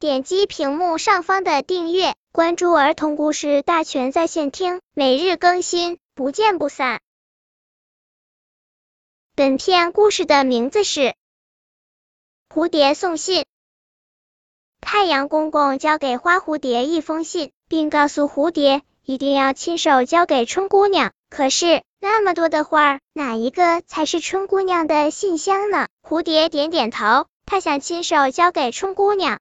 点击屏幕上方的订阅，关注儿童故事大全在线听，每日更新，不见不散。本片故事的名字是《蝴蝶送信》。太阳公公交给花蝴蝶一封信，并告诉蝴蝶一定要亲手交给春姑娘。可是那么多的花儿，哪一个才是春姑娘的信箱呢？蝴蝶点点头，他想亲手交给春姑娘。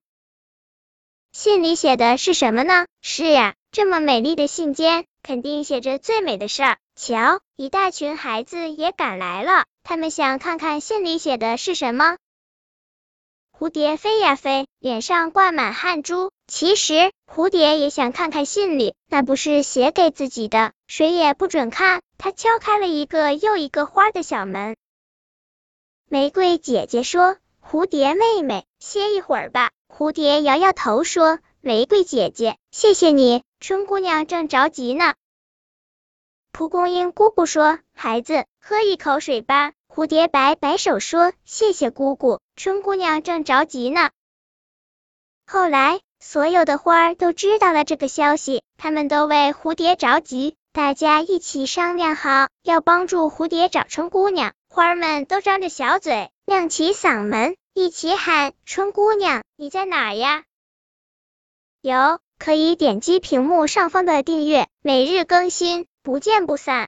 信里写的是什么呢？是呀，这么美丽的信笺，肯定写着最美的事儿。瞧，一大群孩子也赶来了，他们想看看信里写的是什么。蝴蝶飞呀飞，脸上挂满汗珠。其实蝴蝶也想看看信里，那不是写给自己的，谁也不准看。它敲开了一个又一个花的小门。玫瑰姐姐说：“蝴蝶妹妹，歇一会儿吧。”蝴蝶摇摇头说：“玫瑰姐姐，谢谢你，春姑娘正着急呢。”蒲公英姑姑说：“孩子，喝一口水吧。”蝴蝶摆摆手说：“谢谢姑姑，春姑娘正着急呢。”后来，所有的花儿都知道了这个消息，他们都为蝴蝶着急，大家一起商量好，要帮助蝴蝶找春姑娘。花儿们都张着小嘴，亮起嗓门，一起喊：“春姑娘，你在哪呀？”有，可以点击屏幕上方的订阅，每日更新，不见不散。